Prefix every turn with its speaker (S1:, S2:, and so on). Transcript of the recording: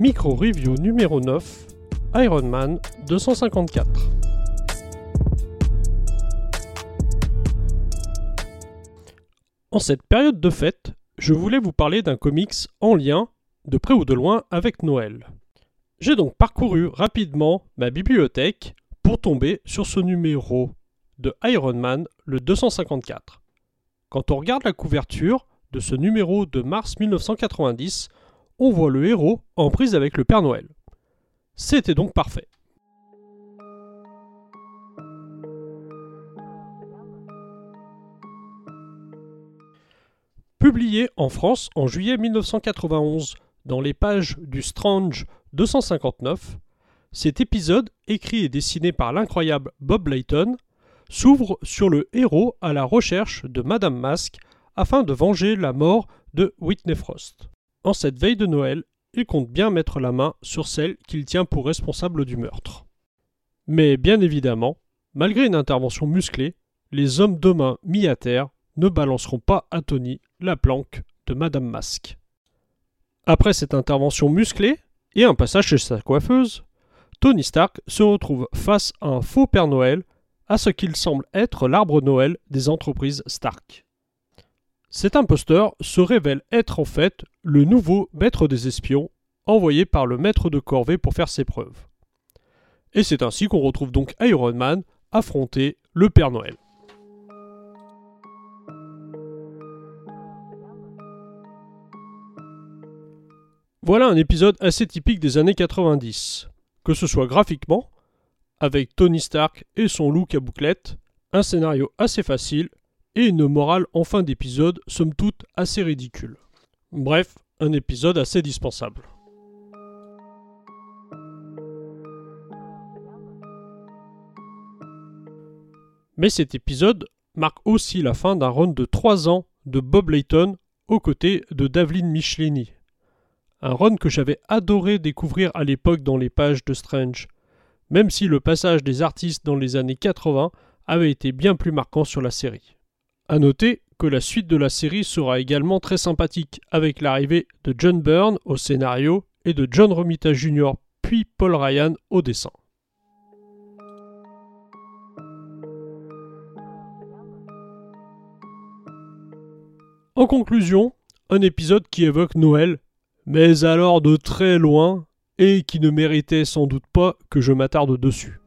S1: Micro Review numéro 9, Iron Man 254. En cette période de fête, je voulais vous parler d'un comics en lien, de près ou de loin, avec Noël. J'ai donc parcouru rapidement ma bibliothèque pour tomber sur ce numéro de Iron Man, le 254. Quand on regarde la couverture de ce numéro de mars 1990, on voit le héros en prise avec le Père Noël. C'était donc parfait. Publié en France en juillet 1991 dans les pages du Strange 259, cet épisode, écrit et dessiné par l'incroyable Bob Layton, s'ouvre sur le héros à la recherche de Madame Mask afin de venger la mort de Whitney Frost. En cette veille de Noël, il compte bien mettre la main sur celle qu'il tient pour responsable du meurtre. Mais bien évidemment, malgré une intervention musclée, les hommes de main mis à terre ne balanceront pas à Tony la planque de Madame Masque. Après cette intervention musclée et un passage chez sa coiffeuse, Tony Stark se retrouve face à un faux Père Noël, à ce qu'il semble être l'arbre Noël des entreprises Stark. Cet imposteur se révèle être en fait le nouveau maître des espions envoyé par le maître de corvée pour faire ses preuves. Et c'est ainsi qu'on retrouve donc Iron Man affronter le Père Noël. Voilà un épisode assez typique des années 90, que ce soit graphiquement, avec Tony Stark et son look à bouclette, un scénario assez facile et une morale en fin d'épisode somme toute assez ridicule. Bref, un épisode assez dispensable. Mais cet épisode marque aussi la fin d'un run de 3 ans de Bob Layton aux côtés de Davlin Michelini, un run que j'avais adoré découvrir à l'époque dans les pages de Strange, même si le passage des artistes dans les années 80 avait été bien plus marquant sur la série. A noter que la suite de la série sera également très sympathique, avec l'arrivée de John Byrne au scénario et de John Romita Jr. puis Paul Ryan au dessin. En conclusion, un épisode qui évoque Noël mais alors de très loin, et qui ne méritait sans doute pas que je m'attarde dessus.